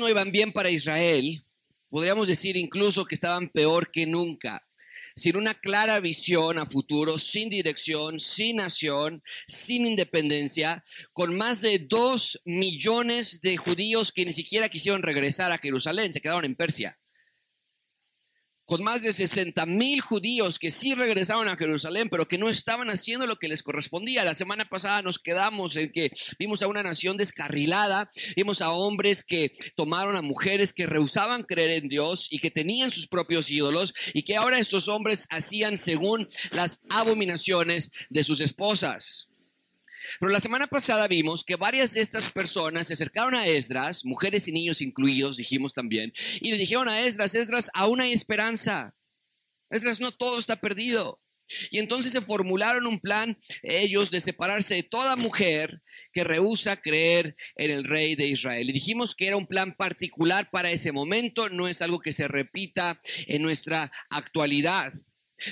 no iban bien para Israel, podríamos decir incluso que estaban peor que nunca. Sin una clara visión a futuro, sin dirección, sin nación, sin independencia, con más de dos millones de judíos que ni siquiera quisieron regresar a Jerusalén, se quedaron en Persia con más de 60 mil judíos que sí regresaron a Jerusalén, pero que no estaban haciendo lo que les correspondía. La semana pasada nos quedamos en que vimos a una nación descarrilada, vimos a hombres que tomaron a mujeres que rehusaban creer en Dios y que tenían sus propios ídolos y que ahora estos hombres hacían según las abominaciones de sus esposas. Pero la semana pasada vimos que varias de estas personas se acercaron a Esdras, mujeres y niños incluidos, dijimos también, y le dijeron a Esdras, Esdras, aún hay esperanza. Esdras, no todo está perdido. Y entonces se formularon un plan ellos de separarse de toda mujer que rehúsa creer en el rey de Israel. Y dijimos que era un plan particular para ese momento, no es algo que se repita en nuestra actualidad.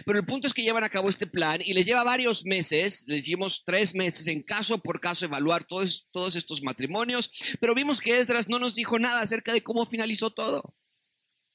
Pero el punto es que llevan a cabo este plan y les lleva varios meses, les decimos tres meses en caso por caso evaluar todos, todos estos matrimonios, pero vimos que Esdras no nos dijo nada acerca de cómo finalizó todo.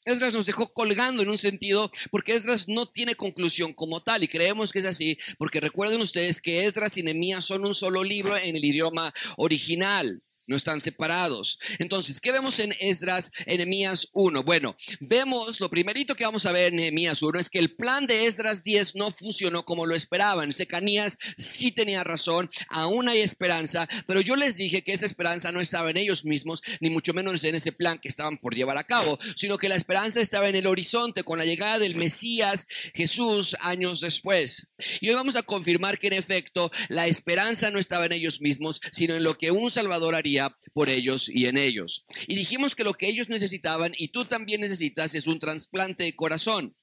Esdras nos dejó colgando en un sentido porque Esdras no tiene conclusión como tal y creemos que es así porque recuerden ustedes que Esdras y Nehemías son un solo libro en el idioma original no están separados. Entonces, ¿qué vemos en Esdras, en Nehemías 1? Bueno, vemos, lo primerito que vamos a ver en Nehemías 1 es que el plan de Esdras 10 no funcionó como lo esperaban. Secanías sí tenía razón, aún hay esperanza, pero yo les dije que esa esperanza no estaba en ellos mismos, ni mucho menos en ese plan que estaban por llevar a cabo, sino que la esperanza estaba en el horizonte con la llegada del Mesías Jesús años después. Y hoy vamos a confirmar que en efecto la esperanza no estaba en ellos mismos, sino en lo que un Salvador haría por ellos y en ellos. Y dijimos que lo que ellos necesitaban y tú también necesitas es un trasplante de corazón.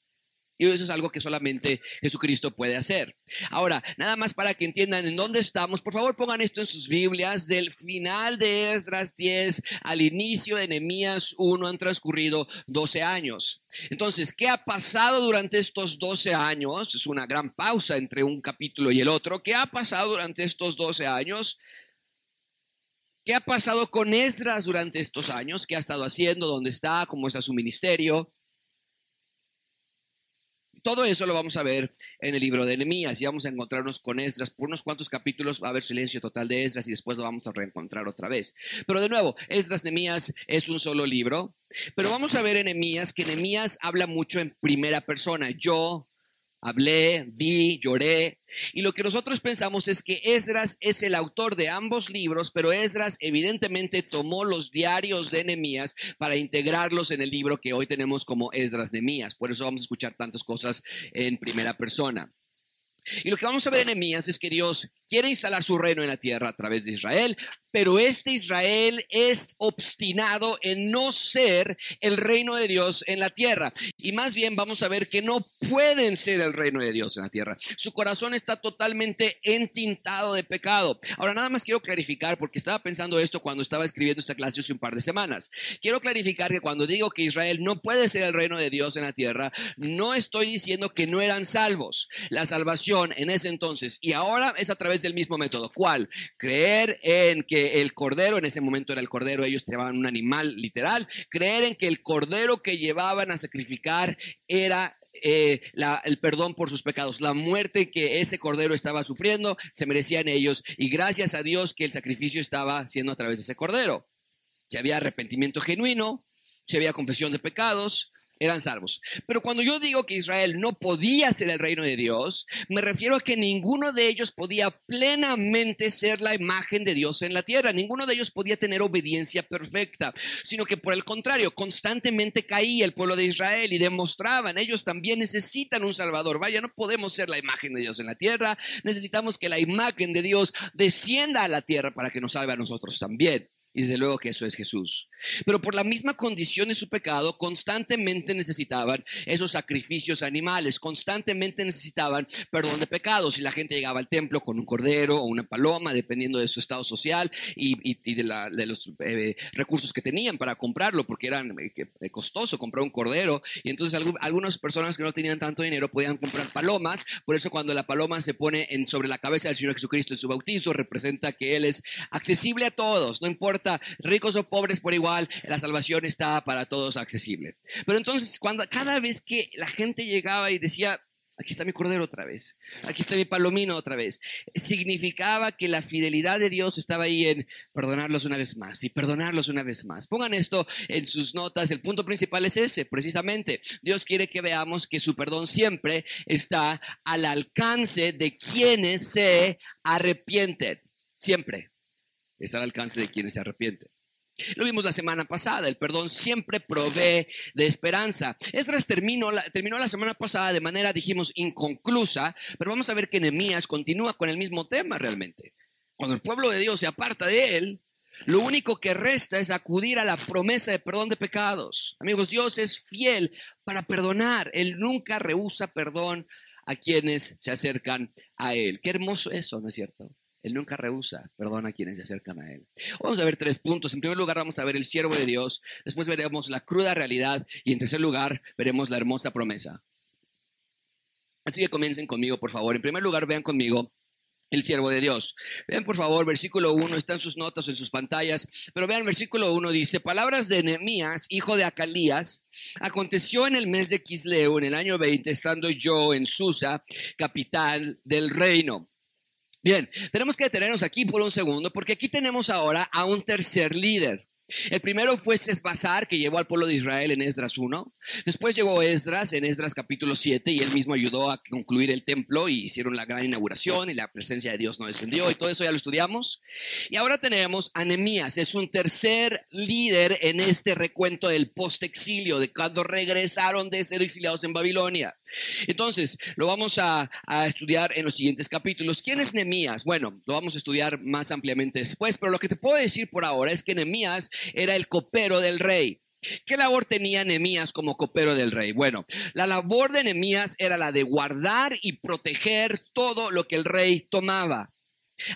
Y eso es algo que solamente Jesucristo puede hacer. Ahora, nada más para que entiendan en dónde estamos, por favor pongan esto en sus Biblias. Del final de Esdras 10 al inicio de Nehemías 1 han transcurrido 12 años. Entonces, ¿qué ha pasado durante estos 12 años? Es una gran pausa entre un capítulo y el otro. ¿Qué ha pasado durante estos 12 años? ¿Qué ha pasado con Esdras durante estos años? ¿Qué ha estado haciendo? ¿Dónde está? ¿Cómo está su ministerio? Todo eso lo vamos a ver en el libro de Nehemías y vamos a encontrarnos con Esdras. Por unos cuantos capítulos va a haber silencio total de Esdras y después lo vamos a reencontrar otra vez. Pero de nuevo, Esdras Nehemías es un solo libro. Pero vamos a ver en Nehemías que Nehemías habla mucho en primera persona. Yo, hablé, vi, lloré. Y lo que nosotros pensamos es que Esdras es el autor de ambos libros, pero Esdras evidentemente tomó los diarios de Nehemías para integrarlos en el libro que hoy tenemos como Esdras Nehemías. Por eso vamos a escuchar tantas cosas en primera persona. Y lo que vamos a ver en Nehemías es que Dios quiere instalar su reino en la tierra a través de Israel, pero este Israel es obstinado en no ser el reino de Dios en la tierra. Y más bien vamos a ver que no pueden ser el reino de Dios en la tierra. Su corazón está totalmente entintado de pecado. Ahora, nada más quiero clarificar, porque estaba pensando esto cuando estaba escribiendo esta clase hace un par de semanas. Quiero clarificar que cuando digo que Israel no puede ser el reino de Dios en la tierra, no estoy diciendo que no eran salvos. La salvación en ese entonces y ahora es a través del mismo método. ¿Cuál? Creer en que el cordero, en ese momento era el cordero, ellos llevaban un animal literal, creer en que el cordero que llevaban a sacrificar era eh, el perdón por sus pecados, la muerte que ese cordero estaba sufriendo, se merecían ellos y gracias a Dios que el sacrificio estaba siendo a través de ese cordero. Si había arrepentimiento genuino, si había confesión de pecados, eran salvos. Pero cuando yo digo que Israel no podía ser el reino de Dios, me refiero a que ninguno de ellos podía plenamente ser la imagen de Dios en la tierra. Ninguno de ellos podía tener obediencia perfecta, sino que por el contrario, constantemente caía el pueblo de Israel y demostraban, ellos también necesitan un Salvador. Vaya, no podemos ser la imagen de Dios en la tierra, necesitamos que la imagen de Dios descienda a la tierra para que nos salve a nosotros también. Y desde luego que eso es Jesús. Pero por la misma condición de su pecado, constantemente necesitaban esos sacrificios animales, constantemente necesitaban perdón de pecados. Y la gente llegaba al templo con un cordero o una paloma, dependiendo de su estado social y, de, los eh, recursos que tenían para comprarlo, porque era eh, eh, costoso comprar un cordero. Y entonces algunas personas que no tenían tanto dinero podían comprar palomas. Por eso cuando la paloma se pone en, sobre la cabeza del Señor Jesucristo en su bautizo, representa que Él es accesible a todos, no importa importa ricos o pobres por igual, la salvación está para todos accesible. Pero entonces, cuando cada vez que la gente llegaba y decía, aquí está mi cordero otra vez, aquí está mi palomino otra vez. Significaba que la fidelidad de Dios estaba ahí en perdonarlos una vez más y perdonarlos una vez más. Pongan esto en sus notas, el punto principal es ese, precisamente. Dios quiere que veamos que su perdón siempre está al alcance de quienes se arrepienten, siempre está al alcance de quienes se arrepienten. Lo vimos la semana pasada, el perdón siempre provee de esperanza. Esdras terminó la, terminó la semana pasada de manera, dijimos, inconclusa, pero vamos a ver que Nehemías continúa con el mismo tema realmente. Cuando el pueblo de Dios se aparta de él, lo único que resta es acudir a la promesa de perdón de pecados. Amigos, Dios es fiel para perdonar. Él nunca rehúsa perdón a quienes se acercan a Él. Qué hermoso eso, ¿no es cierto? Él nunca rehúsa, perdona a quienes se acercan a Él. Vamos a ver tres puntos. En primer lugar, vamos a ver el siervo de Dios. Después veremos la cruda realidad. Y en tercer lugar, veremos la hermosa promesa. Así que comiencen conmigo, por favor. En primer lugar, vean conmigo el siervo de Dios. Vean, por favor, versículo 1, están sus notas en sus pantallas, pero vean, versículo 1 dice, palabras de Nehemías, hijo de Acalías, aconteció en el mes de Quisleo, en el año 20, estando yo en Susa, capital del reino. Bien, tenemos que detenernos aquí por un segundo porque aquí tenemos ahora a un tercer líder. El primero fue Sesbazar, que llevó al pueblo de Israel en Esdras 1. Después llegó Esdras en Esdras capítulo 7 y él mismo ayudó a concluir el templo y hicieron la gran inauguración y la presencia de Dios no descendió y todo eso ya lo estudiamos. Y ahora tenemos a Nehemías, es un tercer líder en este recuento del post-exilio, de cuando regresaron de ser exiliados en Babilonia. Entonces, lo vamos a, a, estudiar en los siguientes capítulos. ¿Quién es Nehemías? Bueno, lo vamos a estudiar más ampliamente después, pero lo que te puedo decir por ahora es que Nehemías era el copero del rey. ¿Qué labor tenía Nehemías como copero del rey? Bueno, la labor de Nehemías era la de guardar y proteger todo lo que el rey tomaba.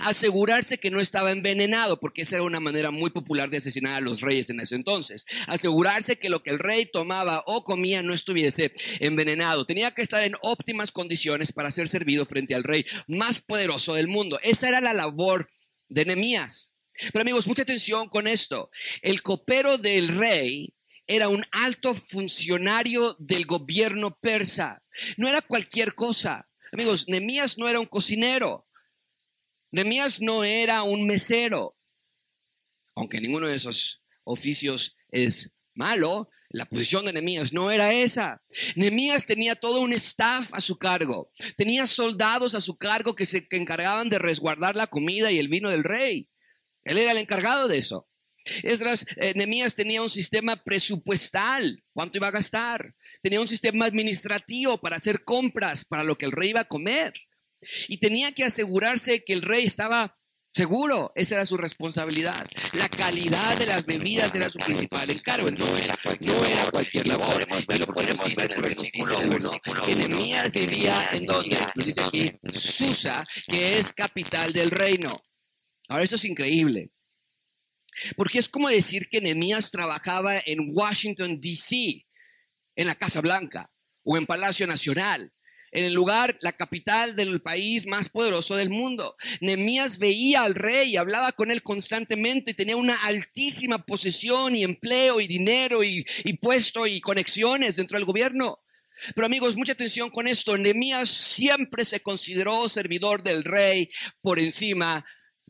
Asegurarse que no estaba envenenado, porque esa era una manera muy popular de asesinar a los reyes en ese entonces. Asegurarse que lo que el rey tomaba o comía no estuviese envenenado. Tenía que estar en óptimas condiciones para ser servido frente al rey más poderoso del mundo. Esa era la labor de Nehemías. Pero amigos, mucha atención con esto. El copero del rey era un alto funcionario del gobierno persa. No era cualquier cosa. Amigos, Nemías no era un cocinero. Nemías no era un mesero. Aunque ninguno de esos oficios es malo, la posición de Nemías no era esa. Nemías tenía todo un staff a su cargo. Tenía soldados a su cargo que se encargaban de resguardar la comida y el vino del rey. Él era el encargado de eso. Esdras, eh, Nemías tenía un sistema presupuestal, cuánto iba a gastar. Tenía un sistema administrativo para hacer compras para lo que el rey iba a comer. Y tenía que asegurarse que el rey estaba seguro. Esa era su responsabilidad. La calidad de las bebidas era su principal encargo. Entonces, no era cualquier labor. Y lo podemos ver en el versículo 1. Que Nemías vivía en donde, nos dice aquí, Susa, que es capital del reino. Ahora, eso es increíble. Porque es como decir que Nehemías trabajaba en Washington, D.C., en la Casa Blanca o en Palacio Nacional, en el lugar, la capital del país más poderoso del mundo. Nehemías veía al rey hablaba con él constantemente, tenía una altísima posesión y empleo y dinero y, y puesto y conexiones dentro del gobierno. Pero amigos, mucha atención con esto. Nehemías siempre se consideró servidor del rey por encima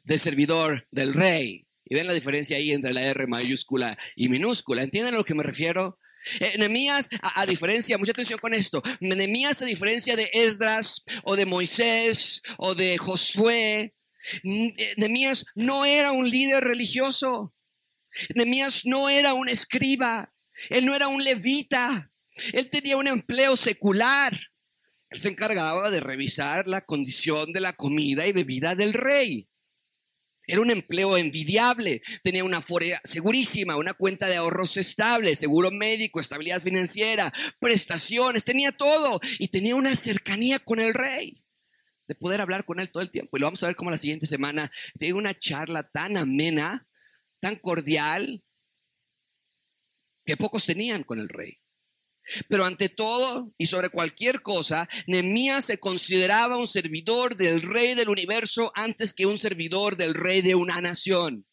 de servidor del rey. Y ven la diferencia ahí entre la R mayúscula y minúscula. ¿Entienden a lo que me refiero? Eh, Nehemías, a, diferencia, mucha atención con esto, Nehemías a diferencia de Esdras o de Moisés o de Josué, eh, Nehemías no era un líder religioso, Nehemías no era un escriba, él no era un levita, él tenía un empleo secular, él se encargaba de revisar la condición de la comida y bebida del rey. Era un empleo envidiable, tenía una forea segurísima, una cuenta de ahorros estable, seguro médico, estabilidad financiera, prestaciones, tenía todo y tenía una cercanía con el rey de poder hablar con él todo el tiempo. Y lo vamos a ver como la siguiente semana tiene una charla tan amena, tan cordial, que pocos tenían con el rey. Pero ante todo y sobre cualquier cosa, Nehemías se consideraba un servidor del rey del universo antes que un servidor del rey de una nación.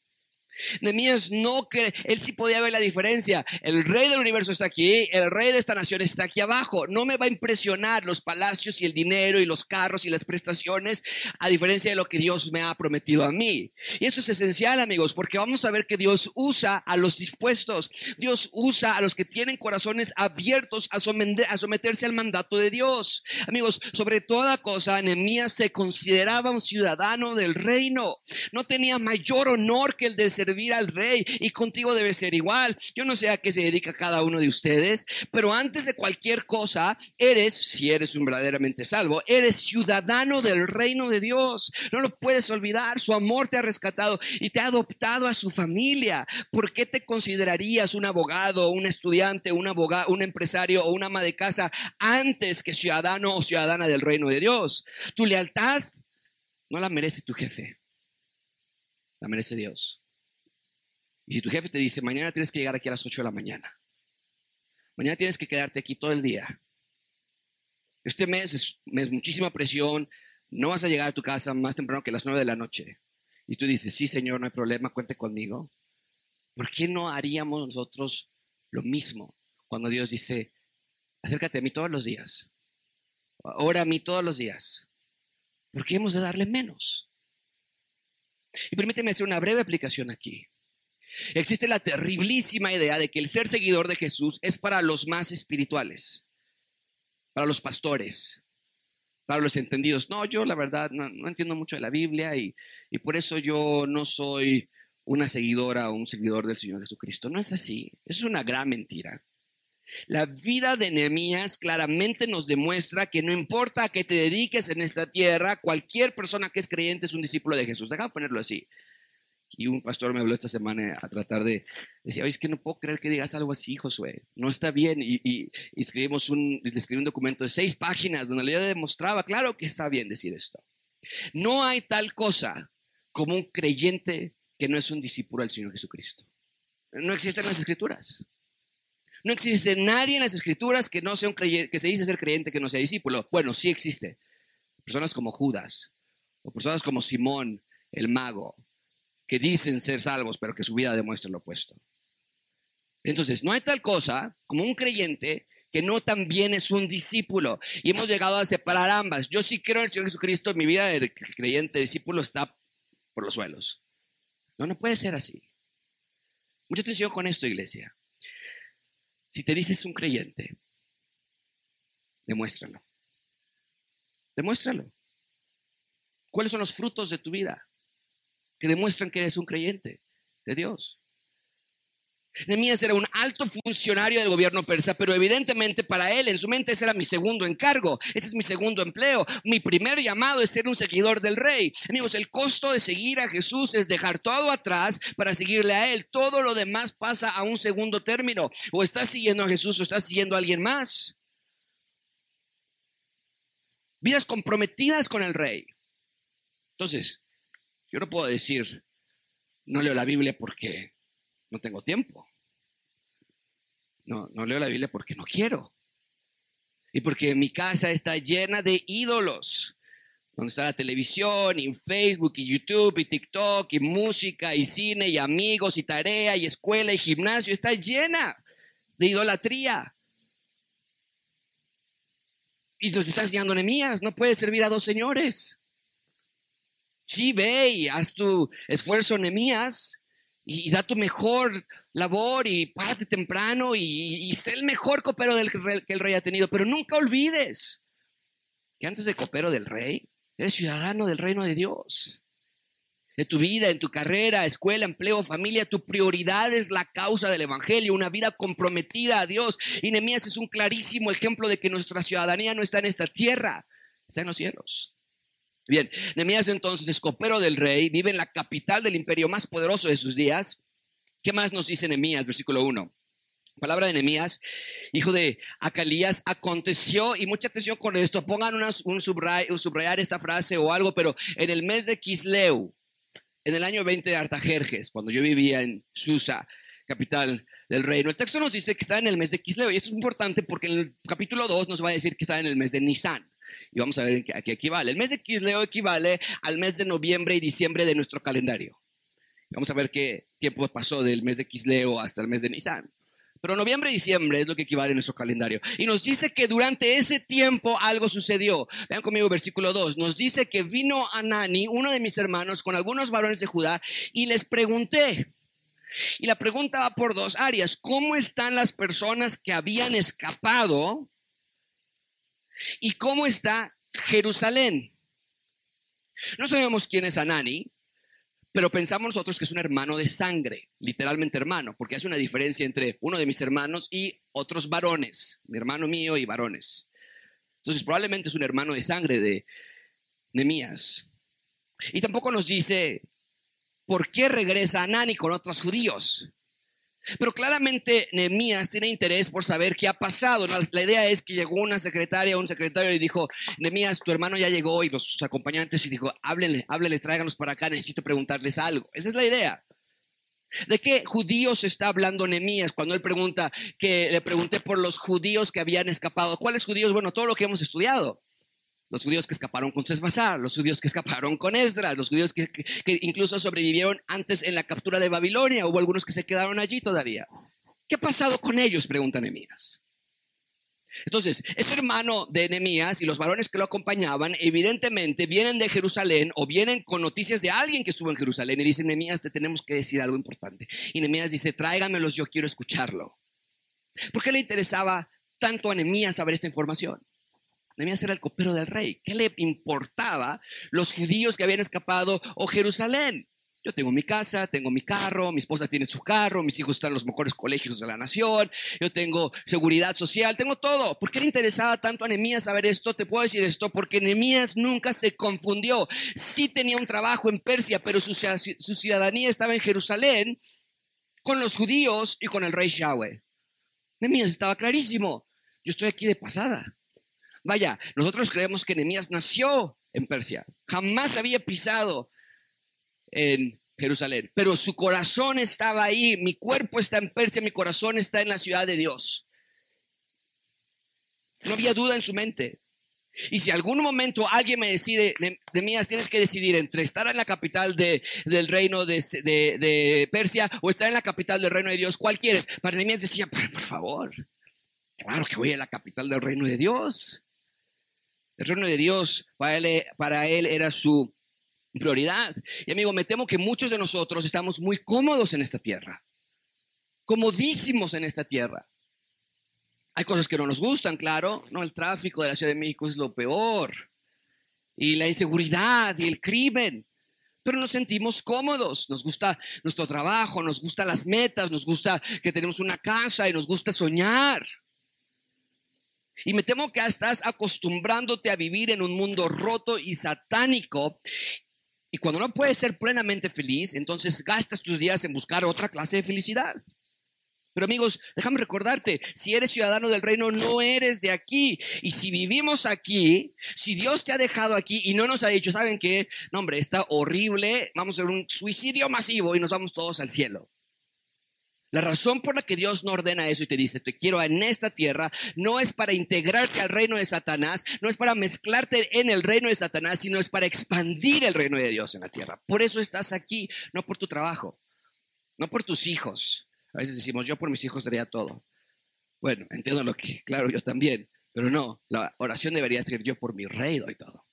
Nehemías no que él sí podía ver la diferencia. El rey del universo está aquí, el rey de esta nación está aquí abajo. No me va a impresionar los palacios y el dinero y los carros y las prestaciones, a diferencia de lo que Dios me ha prometido a mí. Y eso es esencial, amigos, porque vamos a ver que Dios usa a los dispuestos. Dios usa a los que tienen corazones abiertos a, someterse al mandato de Dios. Amigos, sobre toda cosa, Nehemías se consideraba un ciudadano del reino. No tenía mayor honor que el de ser servir al rey y contigo debe ser igual. Yo no sé a qué se dedica cada uno de ustedes, pero antes de cualquier cosa, eres, si eres un verdaderamente salvo, eres ciudadano del reino de Dios. No lo puedes olvidar. Su amor te ha rescatado y te ha adoptado a su familia. ¿Por qué te considerarías un abogado, un estudiante, un abogado, un empresario o una ama de casa antes que ciudadano o ciudadana del reino de Dios? Tu lealtad no la merece tu jefe, la merece Dios. Y si tu jefe te dice, mañana tienes que llegar aquí a las 8 de la mañana, mañana tienes que quedarte aquí todo el día, este mes es, muchísima presión, no vas a llegar a tu casa más temprano que las 9 de la noche. Y tú dices, sí, Señor, no hay problema, cuente conmigo. ¿Por qué no haríamos nosotros lo mismo cuando Dios dice, acércate a mí todos los días, ora a mí todos los días? ¿Por qué hemos de darle menos? Y permíteme hacer una breve aplicación aquí. Existe la terriblísima idea de que el ser seguidor de Jesús es para los más espirituales, para los pastores, para los entendidos. No, yo la verdad no, entiendo mucho de la Biblia y, y, por eso yo no soy una seguidora o un seguidor del Señor Jesucristo. No es así, es una gran mentira. La vida de Nehemías claramente nos demuestra que no importa a te dediques en esta tierra, cualquier persona que es creyente es un discípulo de Jesús. Déjame ponerlo así. Y un pastor me habló esta semana a tratar de, decía, oye, es que no puedo creer que digas algo así, Josué, no está bien. Y, escribimos un, escribí un documento de seis páginas donde le demostraba, claro que está bien decir esto. No hay tal cosa como un creyente que no es un discípulo del Señor Jesucristo. No existen las escrituras. No existe nadie en las escrituras que no sea un creyente, que se dice ser creyente que no sea discípulo. Bueno, sí existe. Personas como Judas, o personas como Simón, el mago, que dicen ser salvos, pero que su vida demuestra lo opuesto. Entonces, no hay tal cosa como un creyente que no también es un discípulo. Y hemos llegado a separar ambas. Yo sí creo en el Señor Jesucristo, mi vida de creyente, discípulo está por los suelos. No, no puede ser así. Mucha atención con esto, iglesia. Si te dices un creyente, demuéstralo. Demuéstralo. ¿Cuáles son los frutos de tu vida? Que demuestran que eres un creyente de Dios. Nehemías era un alto funcionario del gobierno persa, pero evidentemente para él, en su mente, ese era mi segundo encargo, ese es mi segundo empleo. Mi primer llamado es ser un seguidor del rey. Amigos, el costo de seguir a Jesús es dejar todo atrás para seguirle a él. Todo lo demás pasa a un segundo término. O estás siguiendo a Jesús o estás siguiendo a alguien más. Vidas comprometidas con el rey. Entonces, yo no puedo decir, no leo la Biblia porque no tengo tiempo. No, no leo la Biblia porque no quiero. Y porque mi casa está llena de ídolos. Donde está la televisión, y Facebook, y YouTube, y TikTok, y música, y cine, y amigos, y tarea, y escuela, y gimnasio. Está llena de idolatría. Y nos estás enseñando enemías. No puedes servir a dos señores. Sí, ve y haz tu esfuerzo, Nemías, y, da tu mejor labor y párate temprano y, sé el mejor copero del que el rey ha tenido. Pero nunca olvides que antes de copero del rey, eres ciudadano del reino de Dios. De tu vida, en tu carrera, escuela, empleo, familia, tu prioridad es la causa del Evangelio, una vida comprometida a Dios. Y Nemías es un clarísimo ejemplo de que nuestra ciudadanía no está en esta tierra, está en los cielos. Bien, Nehemías entonces es copero del rey, vive en la capital del imperio más poderoso de sus días. ¿Qué más nos dice Nehemías, versículo 1? Palabra de Nehemías, hijo de Acalías, aconteció, y mucha atención con esto, pongan un, subrayar esta frase o algo, pero en el mes de Kisleu, en el año 20 de Artajerjes, cuando yo vivía en Susa, capital del reino, el texto nos dice que está en el mes de Kisleu, y esto es importante porque en el capítulo 2 nos va a decir que está en el mes de Nisan. Y vamos a ver a qué equivale. El mes de Quisleo equivale al mes de noviembre y diciembre de nuestro calendario. Vamos a ver qué tiempo pasó del mes de Quisleo hasta el mes de Nisan. Pero noviembre y diciembre es lo que equivale en nuestro calendario. Y nos dice que durante ese tiempo algo sucedió. Vean conmigo versículo 2. Nos dice que vino Anani, uno de mis hermanos, con algunos varones de Judá, y les pregunté. Y la pregunta va por dos áreas. ¿Cómo están las personas que habían escapado? ¿Y cómo está Jerusalén? No sabemos quién es Anani, pero pensamos nosotros que es un hermano de sangre, literalmente hermano, porque hace una diferencia entre uno de mis hermanos y otros varones, mi hermano mío y varones. Entonces probablemente es un hermano de sangre de Nemías. Y tampoco nos dice por qué regresa Anani con otros judíos. Pero claramente Nehemías tiene interés por saber qué ha pasado. La idea es que llegó una secretaria, un secretario y dijo, Nehemías, tu hermano ya llegó y los acompañantes y dijo, háblenle, háblenle, tráiganos para acá, necesito preguntarles algo. Esa es la idea. ¿De qué judíos está hablando Nehemías cuando él pregunta que le pregunté por los judíos que habían escapado? ¿Cuáles judíos? Bueno, todo lo que hemos estudiado los judíos que escaparon con Cesbazar, los judíos que escaparon con Esdras, los judíos que, incluso sobrevivieron antes en la captura de Babilonia, hubo algunos que se quedaron allí todavía. ¿Qué ha pasado con ellos? Pregunta Nehemías. Entonces, este hermano de Nehemías y los varones que lo acompañaban, evidentemente vienen de Jerusalén o vienen con noticias de alguien que estuvo en Jerusalén y dicen, Nehemías, te tenemos que decir algo importante. Y Nehemías dice, tráigamelos, yo quiero escucharlo. ¿Por qué le interesaba tanto a Nehemías saber esta información? Nehemías era el copero del rey. ¿Qué le importaba los judíos que habían escapado o Jerusalén? Yo tengo mi casa, tengo mi carro, mi esposa tiene su carro, mis hijos están en los mejores colegios de la nación, yo tengo seguridad social, tengo todo. ¿Por qué le interesaba tanto a Nehemías saber esto? Te puedo decir esto porque Nehemías nunca se confundió. Sí tenía un trabajo en Persia, pero su, ciudadanía estaba en Jerusalén con los judíos y con el rey Shaweh. Nehemías estaba clarísimo. Yo estoy aquí de pasada. Vaya, nosotros creemos que Nehemías nació en Persia, jamás había pisado en Jerusalén, pero su corazón estaba ahí, mi cuerpo está en Persia, mi corazón está en la ciudad de Dios. No había duda en su mente. Y si algún momento alguien me decide, Nehemías, tienes que decidir entre estar en la capital del reino de, Persia o estar en la capital del reino de Dios, ¿cuál quieres? Para Nehemías decía, por favor, claro que voy a la capital del reino de Dios. El reino de Dios para él, era su prioridad. Y amigo, me temo que muchos de nosotros estamos muy cómodos en esta tierra, comodísimos en esta tierra. Hay cosas que no nos gustan, claro, no el tráfico de la Ciudad de México es lo peor y la inseguridad y el crimen. Pero nos sentimos cómodos, nos gusta nuestro trabajo, nos gustan las metas, nos gusta que tenemos una casa y nos gusta soñar. Y me temo que estás acostumbrándote a vivir en un mundo roto y satánico. Y cuando no puedes ser plenamente feliz, entonces gastas tus días en buscar otra clase de felicidad. Pero amigos, déjame recordarte, si eres ciudadano del reino, no eres de aquí. Y si vivimos aquí, si Dios te ha dejado aquí y no nos ha dicho, ¿saben qué? No, hombre, está horrible, vamos a ver un suicidio masivo y nos vamos todos al cielo. La razón por la que Dios no ordena eso y te dice, te quiero en esta tierra, no es para integrarte al reino de Satanás, no es para mezclarte en el reino de Satanás, sino es para expandir el reino de Dios en la tierra. Por eso estás aquí, no por tu trabajo, no por tus hijos. A veces decimos, yo por mis hijos daría todo. Bueno, entiendo lo que, claro, yo también, pero no, la oración debería ser yo por mi rey doy todo.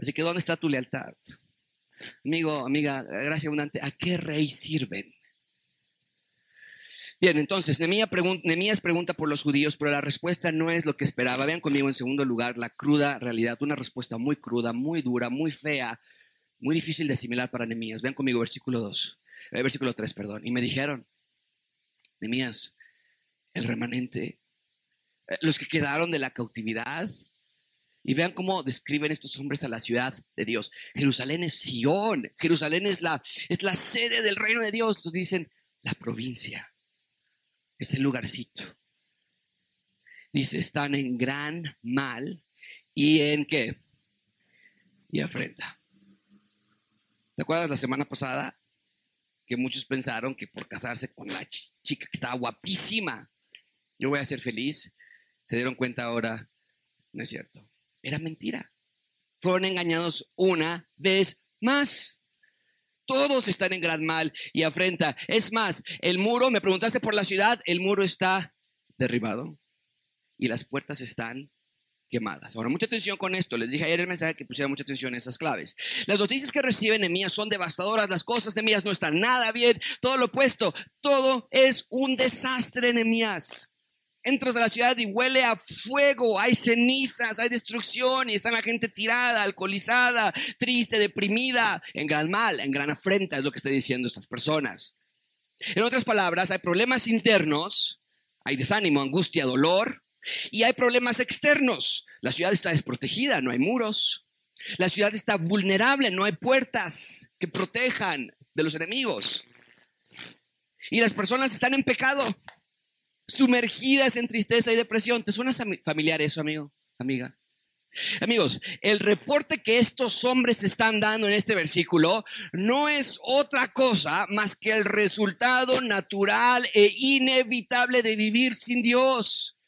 Así que, ¿dónde está tu lealtad? Amigo, amiga, gracia abundante, ¿a qué rey sirven? Bien, entonces, Nemías pregunta, por los judíos, pero la respuesta no es lo que esperaba. Vean conmigo en segundo lugar la cruda realidad, una respuesta muy cruda, muy dura, muy fea, muy difícil de asimilar para Nemías. Vean conmigo versículo 2, eh, versículo 3, perdón. Y me dijeron, Nemías, el remanente, eh, los que quedaron de la cautividad, y vean cómo describen estos hombres a la ciudad de Dios. Jerusalén es Sion, Jerusalén es la, es la sede del reino de Dios. Entonces dicen, la provincia, es el lugarcito. Dice, están en gran mal y en qué? Y afrenta. ¿Te acuerdas la semana pasada? Que muchos pensaron que por casarse con la chica que estaba guapísima, yo voy a ser feliz. Se dieron cuenta ahora, no es cierto era mentira. Fueron engañados una vez más. Todos están en gran mal y afrenta. Es más, el muro, me preguntaste por la ciudad, el muro está derribado y las puertas están quemadas. Ahora, mucha atención con esto. Les dije ayer el mensaje que pusiera mucha atención en esas claves. Las noticias que reciben Nehemías son devastadoras. Las cosas de Nehemías no están nada bien. Todo lo opuesto. Todo es un desastre, Nehemías. Entras a la ciudad y huele a fuego, hay cenizas, hay destrucción y está la gente tirada, alcoholizada, triste, deprimida, en gran mal, en gran afrenta, es lo que estoy diciendo estas personas. En otras palabras, hay problemas internos, hay desánimo, angustia, dolor, y hay problemas externos. La ciudad está desprotegida, no hay muros. La ciudad está vulnerable, no hay puertas que protejan de los enemigos. Y las personas están en pecado, sumergidas en tristeza y depresión. ¿Te suena familiar eso, amigo, amiga? Amigos, el reporte que estos hombres están dando en este versículo no es otra cosa más que el resultado natural e inevitable de vivir sin Dios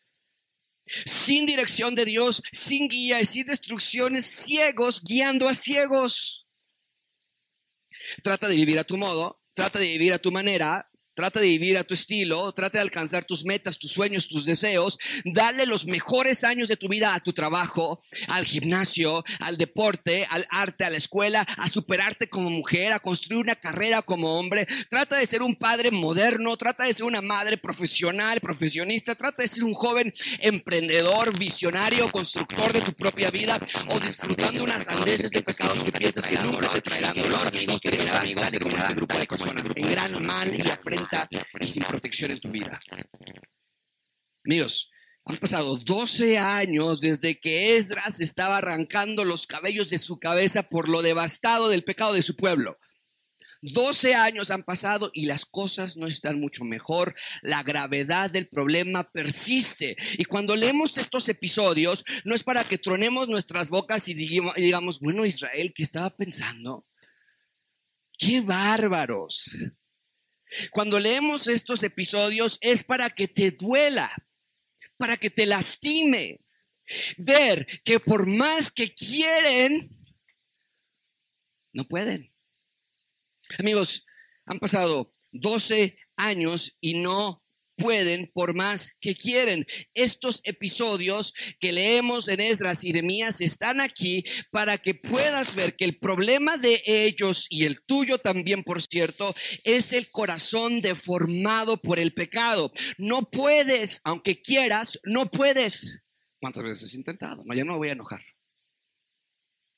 sin dirección de Dios, sin guía y sin destrucciones, ciegos guiando a ciegos. Trata de vivir a tu modo, trata de vivir a tu manera, Trata de vivir a tu estilo, trata de alcanzar tus metas, tus sueños, tus deseos. Dale los mejores años de tu vida a tu trabajo, al gimnasio, al deporte, al arte, a la escuela, a superarte como mujer, a construir una carrera como hombre. Trata de ser un padre moderno, trata de ser una madre profesional, profesionista, trata de ser un joven emprendedor, visionario, constructor de tu propia vida o disfrutando unas andeses de pecados que piensas que nunca te traerán dolor. Amigos, que como este grupo de personas en gran mal y la y sin protección en tu vida. Amigos, han pasado 12 años desde que Esdras estaba arrancando los cabellos de su cabeza por lo devastado del pecado de su pueblo. 12 años han pasado y las cosas no están mucho mejor. La gravedad del problema persiste. Y cuando leemos estos episodios, no es para que tronemos nuestras bocas y digamos, bueno, Israel, ¿qué estaba pensando? ¡Qué bárbaros! Cuando leemos estos episodios es para que te duela, para que te lastime. Ver que por más que quieren, no pueden. Amigos, han pasado 12 años y no pueden por más que quieren. Estos episodios que leemos en Esdras y Nehemías están aquí para que puedas ver que el problema de ellos y el tuyo también, por cierto, es el corazón deformado por el pecado. No puedes, aunque quieras, no puedes. ¿Cuántas veces has intentado? No, ya no me voy a enojar.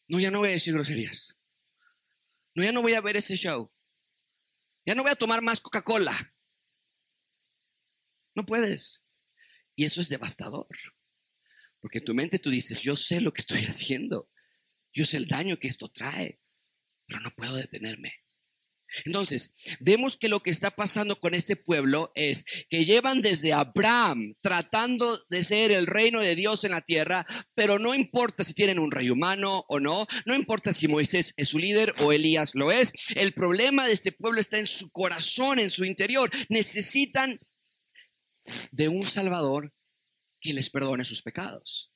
No, ya no voy a decir groserías. No, ya no voy a ver ese show. Ya no voy a tomar más Coca-Cola. No puedes. Y eso es devastador. Porque en tu mente tú dices, yo sé lo que estoy haciendo. Yo sé el daño que esto trae, pero no puedo detenerme. Entonces, vemos que lo que está pasando con este pueblo es que llevan desde Abraham tratando de ser el reino de Dios en la tierra, pero no importa si tienen un rey humano o no, no importa si Moisés es su líder o Elías lo es, el problema de este pueblo está en su corazón, en su interior. Necesitan de un Salvador que les perdone sus pecados.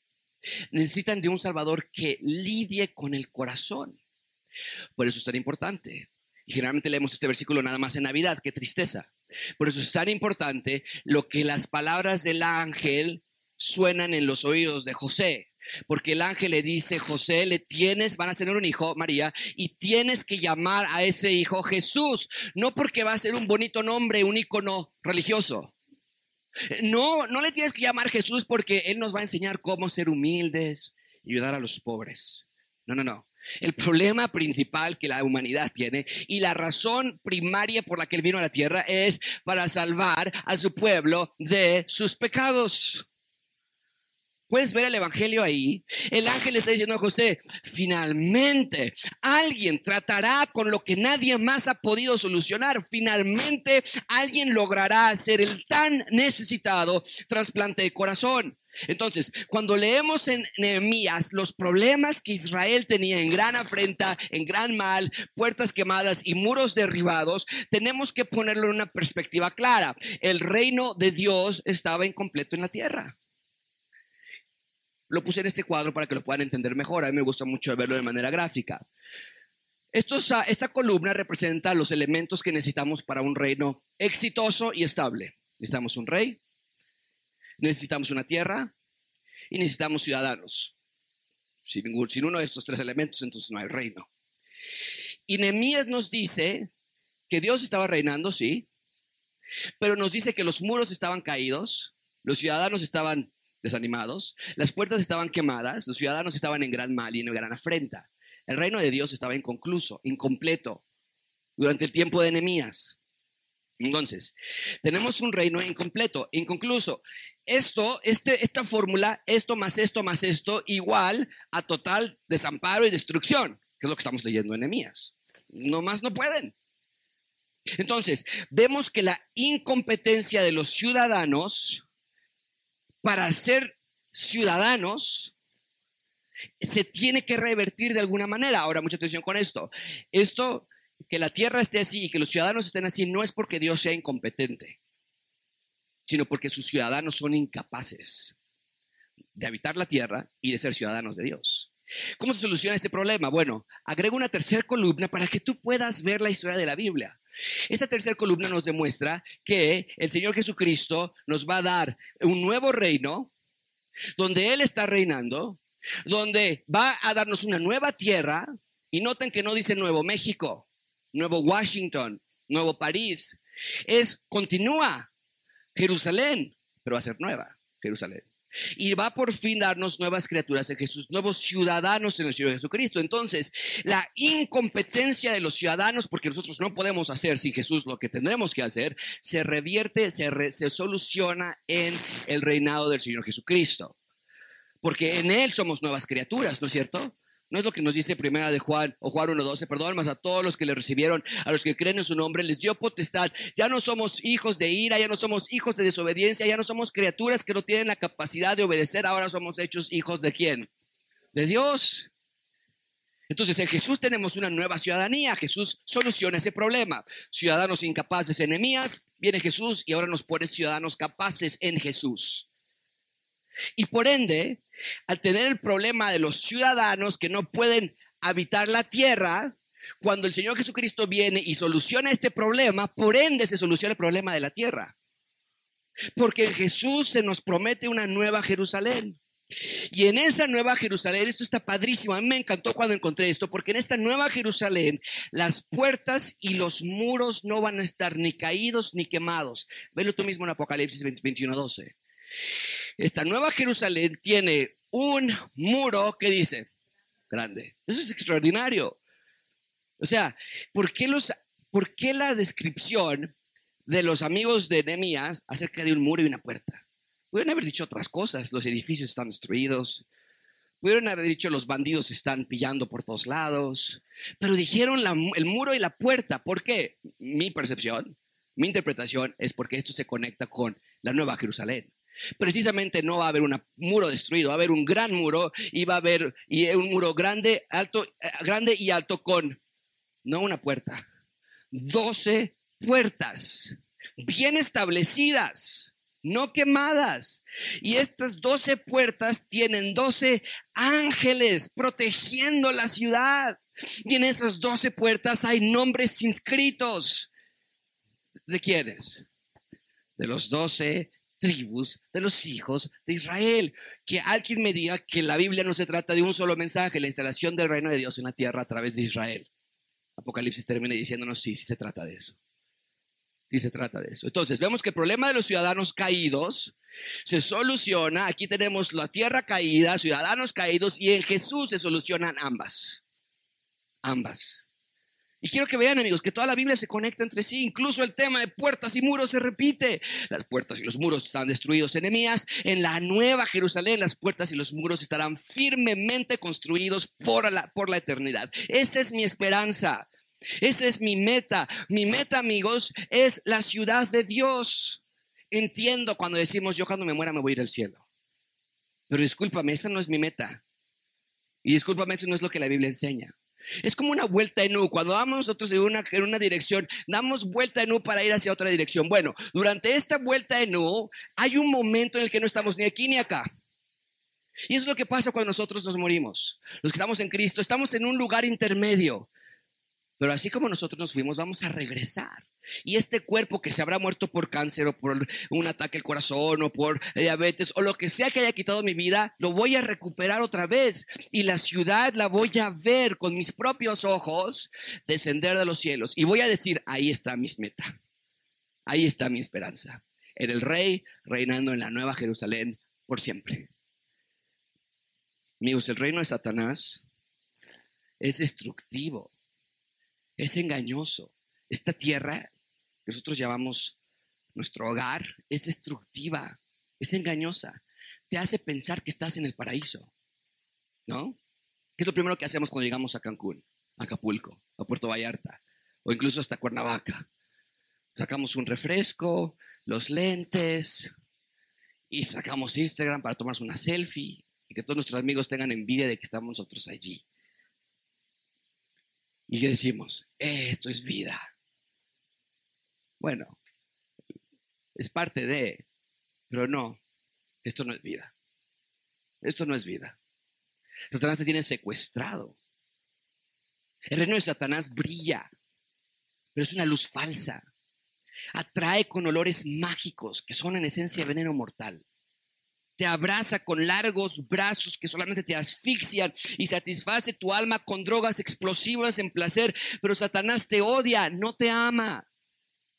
Necesitan de un Salvador que lidie con el corazón. Por eso es tan importante. Y generalmente leemos este versículo nada más en Navidad, qué tristeza. Por eso es tan importante lo que las palabras del ángel suenan en los oídos de José. Porque el ángel le dice, José, le tienes, van a tener un hijo, María, y tienes que llamar a ese hijo Jesús. No porque va a ser un bonito nombre, un icono religioso. No, no le tienes que llamar Jesús porque Él nos va a enseñar cómo ser humildes y ayudar a los pobres. No, no, no. El problema principal que la humanidad tiene y la razón primaria por la que Él vino a la tierra es para salvar a su pueblo de sus pecados. Puedes ver el Evangelio ahí. El ángel está diciendo a José, finalmente alguien tratará con lo que nadie más ha podido solucionar. Finalmente alguien logrará hacer el tan necesitado trasplante de corazón. Entonces, cuando leemos en Nehemías los problemas que Israel tenía en gran afrenta, en gran mal, puertas quemadas y muros derribados, tenemos que ponerlo en una perspectiva clara. El reino de Dios estaba incompleto en la tierra. Lo puse en este cuadro para que lo puedan entender mejor. A mí me gusta mucho verlo de manera gráfica. esta columna representa los elementos que necesitamos para un reino exitoso y estable. Necesitamos un rey, necesitamos una tierra y necesitamos ciudadanos. Sin, sin uno de estos tres elementos, entonces no hay reino. Y Nehemías nos dice que Dios estaba reinando, sí, pero nos dice que los muros estaban caídos, los ciudadanos estaban desanimados, las puertas estaban quemadas, los ciudadanos estaban en gran mal y en gran afrenta. El reino de Dios estaba inconcluso, incompleto, durante el tiempo de Nehemías. Entonces, tenemos un reino incompleto, inconcluso. Esto, este, esta fórmula, esto más esto más esto, igual a total desamparo y destrucción, que es lo que estamos leyendo en Nehemías. No más no pueden. Entonces, vemos que la incompetencia de los ciudadanos para ser ciudadanos se tiene que revertir de alguna manera. Ahora, mucha atención con esto. Esto, que la tierra esté así y que los ciudadanos estén así, no es porque Dios sea incompetente, sino porque sus ciudadanos son incapaces de habitar la tierra y de ser ciudadanos de Dios. ¿Cómo se soluciona este problema? Bueno, agrego una tercera columna para que tú puedas ver la historia de la Biblia. Esta tercera columna nos demuestra que el Señor Jesucristo nos va a dar un nuevo reino donde Él está reinando, donde va a darnos una nueva tierra. Y noten que no dice Nuevo México, Nuevo Washington, Nuevo París. Es, continúa Jerusalén, pero va a ser nueva Jerusalén y va por fin darnos nuevas criaturas en Jesús, nuevos ciudadanos en el Señor Jesucristo. Entonces, la incompetencia de los ciudadanos, porque nosotros no podemos hacer sin Jesús lo que tendremos que hacer, se revierte, se, se soluciona en el reinado del Señor Jesucristo. Porque en Él somos nuevas criaturas, ¿no es cierto? No es lo que nos dice primera de Juan o Juan 1.12, perdón, más a todos los que le recibieron, a los que creen en su nombre, les dio potestad. Ya no somos hijos de ira, ya no somos hijos de desobediencia, ya no somos criaturas que no tienen la capacidad de obedecer, ahora somos hechos hijos de quién? De Dios. Entonces en Jesús tenemos una nueva ciudadanía, Jesús soluciona ese problema. Ciudadanos incapaces, enemías, viene Jesús y ahora nos pone ciudadanos capaces en Jesús. Y por ende, al tener el problema de los ciudadanos que no pueden habitar la tierra, cuando el Señor Jesucristo viene y soluciona este problema, por ende se soluciona el problema de la tierra. Porque en Jesús se nos promete una nueva Jerusalén. Y en esa nueva Jerusalén, esto está padrísimo, a mí me encantó cuando encontré esto, porque en esta nueva Jerusalén las puertas y los muros no van a estar ni caídos ni quemados. Velo tú mismo en Apocalipsis 21, 12. Esta nueva Jerusalén tiene un muro que dice, grande. Eso es extraordinario. O sea, ¿por qué, los, ¿por qué la descripción de los amigos de Nehemías acerca de un muro y una puerta? Pudieron haber dicho otras cosas, los edificios están destruidos, pudieron haber dicho los bandidos están pillando por todos lados, pero dijeron el muro y la puerta. ¿Por qué? Mi percepción, mi interpretación es porque esto se conecta con la nueva Jerusalén precisamente no va a haber un muro destruido, va a haber un gran muro y va a haber y un muro grande, alto, eh, grande y alto con, no una puerta, doce puertas bien establecidas, no quemadas. Y estas doce puertas tienen doce ángeles protegiendo la ciudad. Y en esas doce puertas hay nombres inscritos. ¿De quiénes? De los doce tribus de los hijos de Israel. Que alguien me diga que la Biblia no se trata de un solo mensaje, la instalación del reino de Dios en la tierra a través de Israel. Apocalipsis termina diciéndonos, sí, sí se trata de eso. Sí se trata de eso. Entonces, vemos que el problema de los ciudadanos caídos se soluciona. Aquí tenemos la tierra caída, ciudadanos caídos, y en Jesús se solucionan ambas. Ambas. Y quiero que vean, amigos, que toda la Biblia se conecta entre sí. Incluso el tema de puertas y muros se repite. Las puertas y los muros están destruidos, enemías. En la nueva Jerusalén, las puertas y los muros estarán firmemente construidos por la, por la eternidad. Esa es mi esperanza. Esa es mi meta. Mi meta, amigos, es la ciudad de Dios. Entiendo cuando decimos, yo cuando me muera me voy a ir al cielo. Pero discúlpame, esa no es mi meta. Y discúlpame, eso no es lo que la Biblia enseña. Es como una vuelta en U. Cuando vamos nosotros en una, dirección, damos vuelta en U para ir hacia otra dirección. Bueno, durante esta vuelta en U hay un momento en el que no estamos ni aquí ni acá. Y eso es lo que pasa cuando nosotros nos morimos. Los que estamos en Cristo, estamos en un lugar intermedio. Pero así como nosotros nos fuimos, vamos a regresar. Y este cuerpo que se habrá muerto por cáncer o por un ataque al corazón o por diabetes o lo que sea que haya quitado mi vida, lo voy a recuperar otra vez. Y la ciudad la voy a ver con mis propios ojos descender de los cielos. Y voy a decir, ahí está mi meta. Ahí está mi esperanza. En el rey reinando en la nueva Jerusalén por siempre. Amigos, el reino de Satanás es destructivo, es engañoso. Esta tierra nosotros llamamos nuestro hogar es destructiva, es engañosa. Te hace pensar que estás en el paraíso, ¿no? ¿Qué es lo primero que hacemos cuando llegamos a Cancún, a Acapulco, a Puerto Vallarta o incluso hasta Cuernavaca? Sacamos un refresco, los lentes y sacamos Instagram para tomarnos una selfie y que todos nuestros amigos tengan envidia de que estamos nosotros allí. Y que decimos, esto es vida. Bueno, es parte de, pero no, esto no es vida. Esto no es vida. Satanás te tiene secuestrado. El reino de Satanás brilla, pero es una luz falsa. Atrae con olores mágicos que son en esencia veneno mortal te abraza con largos brazos que solamente te asfixian y satisface tu alma con drogas explosivas en placer, pero Satanás te odia, no te ama.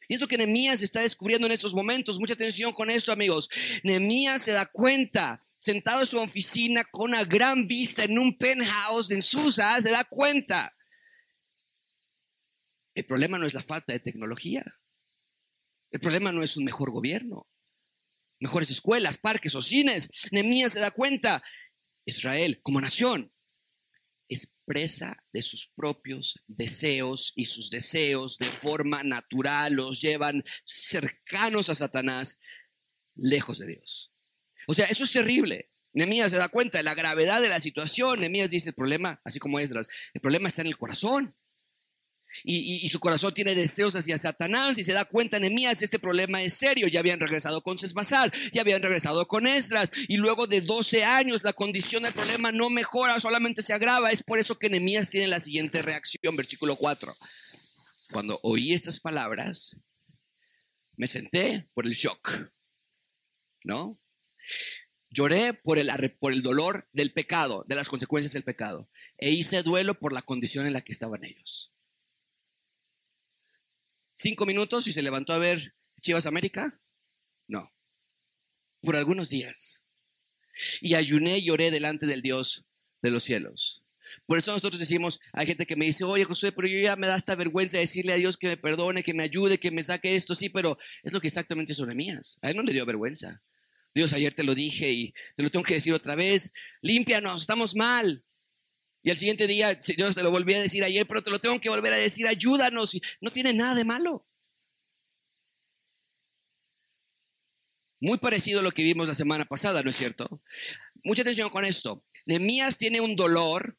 Y es lo que Nehemías está descubriendo en estos momentos. Mucha atención con eso, amigos. Nehemías se da cuenta, sentado en su oficina con una gran vista en un penthouse en Susa, se da cuenta. El problema no es la falta de tecnología. El problema no es un mejor gobierno mejores escuelas, parques o cines. Nehemías se da cuenta, Israel como nación presa de sus propios deseos y sus deseos de forma natural los llevan cercanos a Satanás, lejos de Dios. O sea, eso es terrible. Nehemías se da cuenta de la gravedad de la situación. Nehemías dice, el problema, así como Esdras, el problema está en el corazón y, su corazón tiene deseos hacia Satanás y se da cuenta Nehemías, este problema es serio. Ya habían regresado con Sesbazar, ya habían regresado con Esdras y luego de 12 años la condición del problema no mejora, solamente se agrava. Es por eso que Nehemías tiene la siguiente reacción, versículo 4. Cuando oí estas palabras, me senté por el shock, ¿no? Lloré por el, por el dolor del pecado, de las consecuencias del pecado, e hice duelo por la condición en la que estaban ellos cinco minutos y se levantó a ver Chivas América? No, por algunos días. Y ayuné y lloré delante del Dios de los cielos. Por eso nosotros decimos, hay gente que me dice, oye Josué, pero yo ya me da esta vergüenza decirle a Dios que me perdone, que me ayude, que me saque esto, sí, pero es lo que exactamente son mías. A él no le dio vergüenza. Dios, ayer te lo dije y te lo tengo que decir otra vez, límpianos, estamos mal. Y al siguiente día, Dios te lo volví a decir ayer, pero te lo tengo que volver a decir, ayúdanos. No tiene nada de malo. Muy parecido a lo que vimos la semana pasada, ¿no es cierto? Mucha atención con esto. Nehemías tiene un dolor,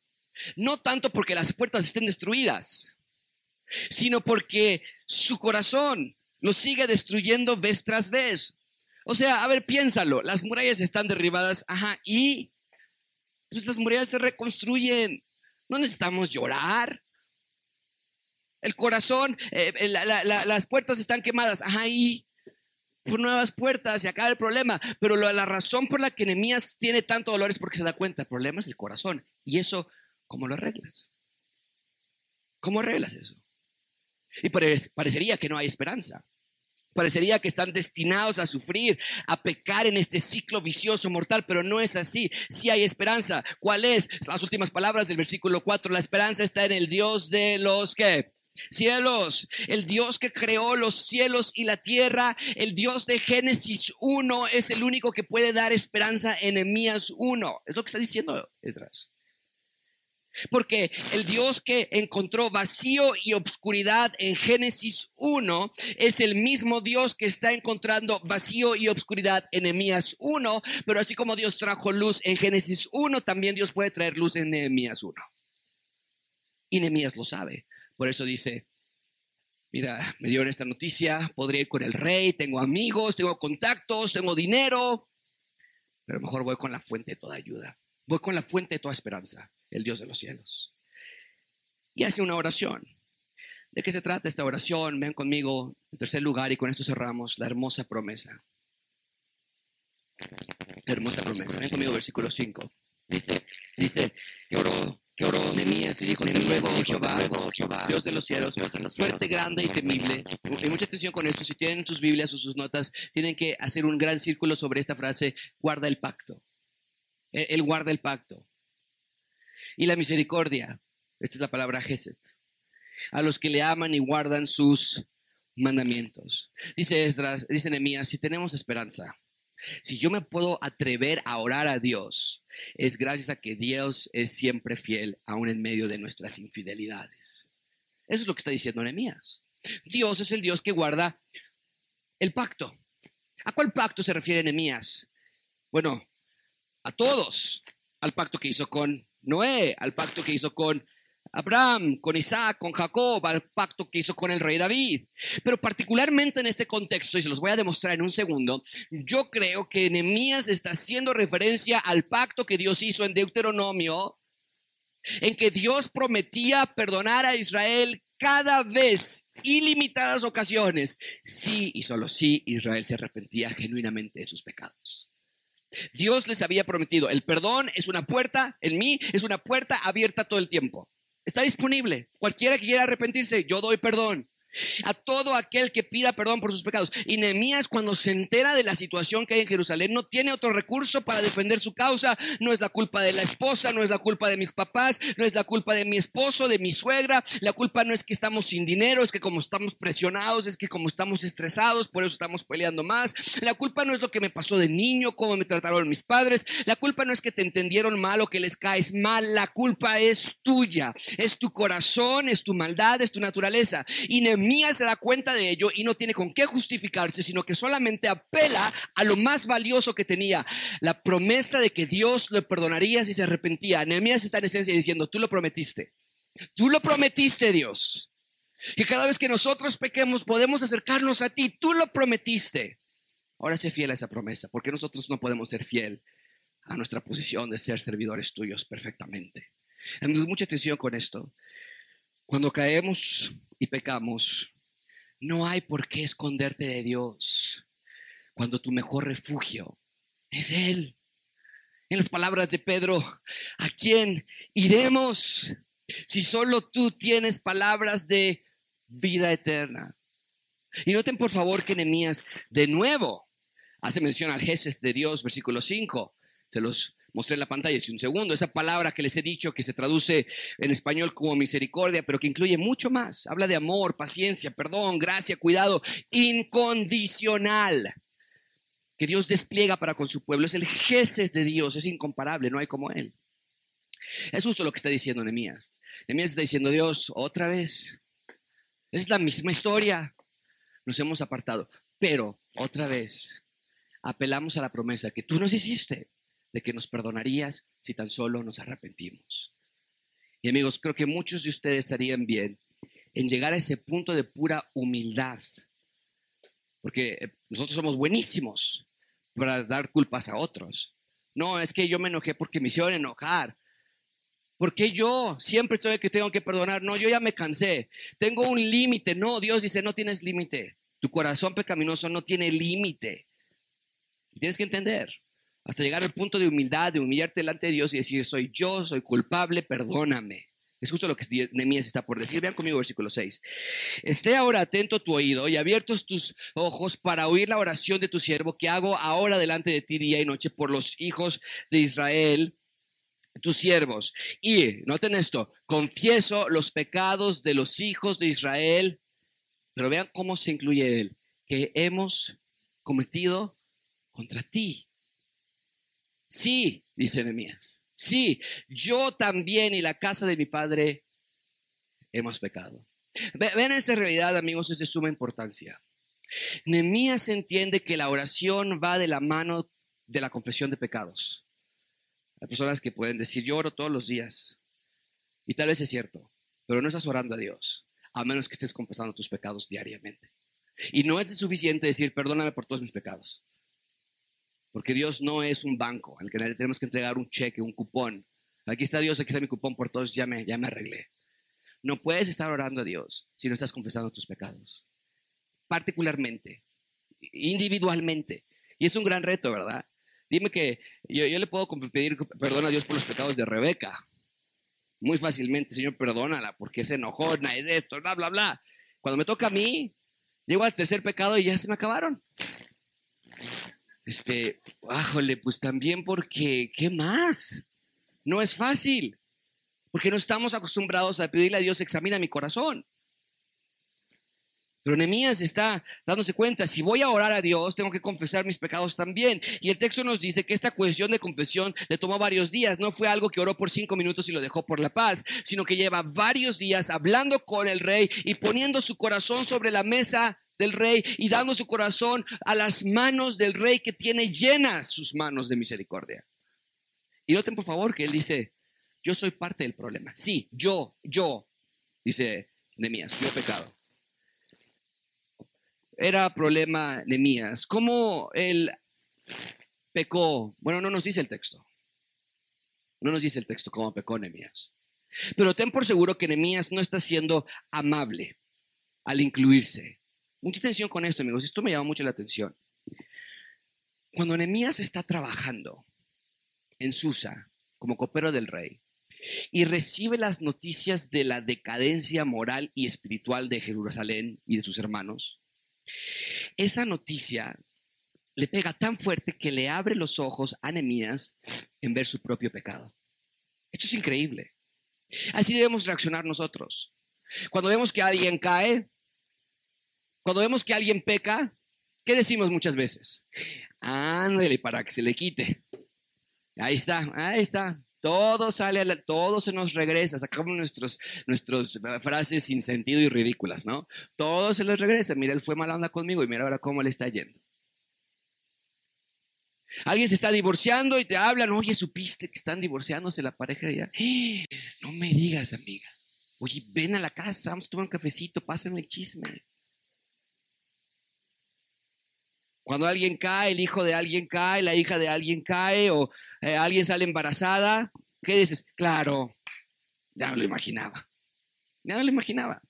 no tanto porque las puertas estén destruidas, sino porque su corazón lo sigue destruyendo vez tras vez. O sea, a ver, piénsalo, las murallas están derribadas, ajá, y las murallas se reconstruyen. No necesitamos llorar. El corazón, eh, eh, las puertas están quemadas. Ajá, y por nuevas puertas y acaba el problema. Pero la razón por la que Nehemías tiene tanto dolor es porque se da cuenta. El problema es el corazón. Y eso, ¿cómo lo arreglas? ¿Cómo arreglas eso? Y parecería que no hay esperanza. Parecería que están destinados a sufrir, a pecar en este ciclo vicioso mortal, pero no es así. Si hay esperanza. ¿Cuál es? Las últimas palabras del versículo 4. La esperanza está en el Dios de los que cielos, el Dios que creó los cielos y la tierra, el Dios de Génesis 1 es el único que puede dar esperanza en Emías 1. Es lo que está diciendo Esdras. Porque el Dios que encontró vacío y obscuridad en Génesis 1 es el mismo Dios que está encontrando vacío y obscuridad en Nehemías 1, pero así como Dios trajo luz en Génesis 1, también Dios puede traer luz en Nehemías 1. Y Nehemías lo sabe. Por eso dice, mira, me dieron esta noticia, podría ir con el rey, tengo amigos, tengo contactos, tengo dinero, pero mejor voy con la fuente de toda ayuda. Voy con la fuente de toda esperanza el Dios de los cielos. Y hace una oración. ¿De qué se trata esta oración? Ven conmigo en tercer lugar y con esto cerramos la hermosa promesa. hermosa promesa. Ven conmigo, versículo 5. Dice, dice, que oró, que oró Nehemías y dijo, te ruego, Jehová, Jehová, Dios de los cielos, fuerte, grande y temible. Y mucha atención con esto. Si tienen sus Biblias o sus notas, tienen que hacer un gran círculo sobre esta frase, guarda el pacto. Él guarda el pacto. Y la misericordia. Esta es la palabra Geset. A los que le aman y guardan sus mandamientos. Dice Esdras, dice Nehemías, si tenemos esperanza, si yo me puedo atrever a orar a Dios, es gracias a que Dios es siempre fiel, aún en medio de nuestras infidelidades. Eso es lo que está diciendo Nehemías. Dios es el Dios que guarda el pacto. ¿A cuál pacto se refiere Nehemías? Bueno, a todos. Al pacto que hizo con Noé, al pacto que hizo con Abraham, con Isaac, con Jacob, al pacto que hizo con el rey David. Pero particularmente en este contexto, y se los voy a demostrar en un segundo, yo creo que Nehemías está haciendo referencia al pacto que Dios hizo en Deuteronomio, en que Dios prometía perdonar a Israel cada vez, ilimitadas ocasiones, sí y solo si Israel se arrepentía genuinamente de sus pecados. Dios les había prometido, el perdón es una puerta, en mí es una puerta abierta todo el tiempo. Está disponible. Cualquiera que quiera arrepentirse, yo doy perdón a todo aquel que pida perdón por sus pecados. Y Nehemías cuando se entera de la situación que hay en Jerusalén no tiene otro recurso para defender su causa. No es la culpa de la esposa, no es la culpa de mis papás, no es la culpa de mi esposo, de mi suegra. La culpa no es que estamos sin dinero, es que como estamos presionados, es que como estamos estresados, por eso estamos peleando más. La culpa no es lo que me pasó de niño, cómo me trataron mis padres. La culpa no es que te entendieron mal o que les caes mal. La culpa es tuya, es tu corazón, es tu maldad, es tu naturaleza. Y Mía se da cuenta de ello y no tiene con qué justificarse, sino que solamente apela a lo más valioso que tenía, la promesa de que Dios le perdonaría si se arrepentía. Nehemías está en esencia diciendo, tú lo prometiste, tú lo prometiste Dios. Que cada vez que nosotros pequemos podemos acercarnos a ti, tú lo prometiste. Ahora sé fiel a esa promesa, porque nosotros no podemos ser fiel a nuestra posición de ser servidores tuyos perfectamente. Mucha atención con esto. Cuando caemos y pecamos, no hay por qué esconderte de Dios cuando tu mejor refugio es Él. En las palabras de Pedro, ¿a quién iremos si solo tú tienes palabras de vida eterna? Y noten por favor que Nehemías de nuevo hace mención al Jesús de Dios, versículo 5. Se los mostré en la pantalla hace un segundo, esa palabra que les he dicho que se traduce en español como misericordia, pero que incluye mucho más. Habla de amor, paciencia, perdón, gracia, cuidado, incondicional que Dios despliega para con su pueblo. Es el Jesús de Dios, es incomparable, no hay como Él. Es justo lo que está diciendo Nehemías. Nehemías está diciendo, Dios, otra vez, es la misma historia. Nos hemos apartado, pero otra vez apelamos a la promesa que tú nos hiciste de que nos perdonarías si tan solo nos arrepentimos. Y amigos, creo que muchos de ustedes estarían bien en llegar a ese punto de pura humildad, porque eh, nosotros somos buenísimos para dar culpas a otros. No, es que yo me enojé porque me hicieron enojar. Porque yo siempre estoy el que tengo que perdonar. No, yo ya me cansé. Tengo un límite. No, Dios dice, no tienes límite. Tu corazón pecaminoso no tiene límite. Tienes que entender hasta llegar al punto de humildad, de humillarte delante de Dios y decir, soy yo, soy culpable, perdóname. Es justo lo que Nehemías está por decir. Vean conmigo versículo 6. Esté ahora atento tu oído y abiertos tus ojos para oír la oración de tu siervo que hago ahora delante de ti día y noche por los hijos de Israel, tus siervos. Y, noten esto, confieso los pecados de los hijos de Israel, pero vean cómo se incluye él, que hemos cometido contra ti. Sí, dice Nehemías. Sí, yo también y la casa de mi padre hemos pecado. Ven esa realidad, amigos, es de suma importancia. Nehemías entiende que la oración va de la mano de la confesión de pecados. Hay personas que pueden decir, yo oro todos los días. Y tal vez es cierto, pero no estás orando a Dios, a menos que estés confesando tus pecados diariamente. Y no es suficiente decir, perdóname por todos mis pecados. Porque Dios no es un banco al que tenemos que entregar un cheque, un cupón. Aquí está Dios, aquí está mi cupón por todos, ya me, ya me arreglé. no puedes estar orando a Dios si no estás confesando tus pecados. Particularmente, individualmente. Y es un gran reto, ¿verdad? Dime que yo, le puedo pedir perdón a Dios por los pecados de Rebeca. Muy fácilmente, Señor, perdónala, porque es enojona, es esto, bla, bla, bla. Cuando me toca a mí, llego al tercer pecado y ya se me acabaron. Este, bájole, pues también porque, ¿qué más? No es fácil, porque no estamos acostumbrados a pedirle a Dios, examina mi corazón. Pero Nehemías está dándose cuenta, si voy a orar a Dios, tengo que confesar mis pecados también. Y el texto nos dice que esta cuestión de confesión le tomó varios días. No fue algo que oró por cinco minutos y lo dejó por la paz, sino que lleva varios días hablando con el rey y poniendo su corazón sobre la mesa del rey y dando su corazón a las manos del rey que tiene llenas sus manos de misericordia. Y noten por favor que él dice, yo soy parte del problema. Sí, yo, yo, dice Nehemías, yo he pecado era problema de Mías. ¿Cómo él pecó? Bueno, no nos dice el texto. No nos dice el texto cómo pecó Nehemías. Pero ten por seguro que Nehemías no está siendo amable al incluirse. Mucha atención con esto, amigos. Esto me llama mucho la atención. Cuando Nehemías está trabajando en Susa como copero del rey y recibe las noticias de la decadencia moral y espiritual de Jerusalén y de sus hermanos, esa noticia le pega tan fuerte que le abre los ojos a Nehemías en ver su propio pecado. Esto es increíble. Así debemos reaccionar nosotros. Cuando vemos que alguien cae, cuando vemos que alguien peca, ¿qué decimos muchas veces? Ándale para que se le quite. Ahí está, ahí está. Todo sale, a todo se nos regresa, sacamos nuestros, nuestras eh, frases sin sentido y ridículas, ¿no? Todo se les regresa. Mira, él fue mala onda conmigo y mira ahora cómo le está yendo. Alguien se está divorciando y te hablan, oye, supiste que están divorciándose la pareja de allá. No me digas, amiga. Oye, ven a la casa, vamos a tomar un cafecito, pásenme el chisme. Cuando alguien cae, el hijo de alguien cae, la hija de alguien cae o eh, alguien sale embarazada, ¿qué dices? Claro, ya me lo imaginaba. Ya me lo imaginaba.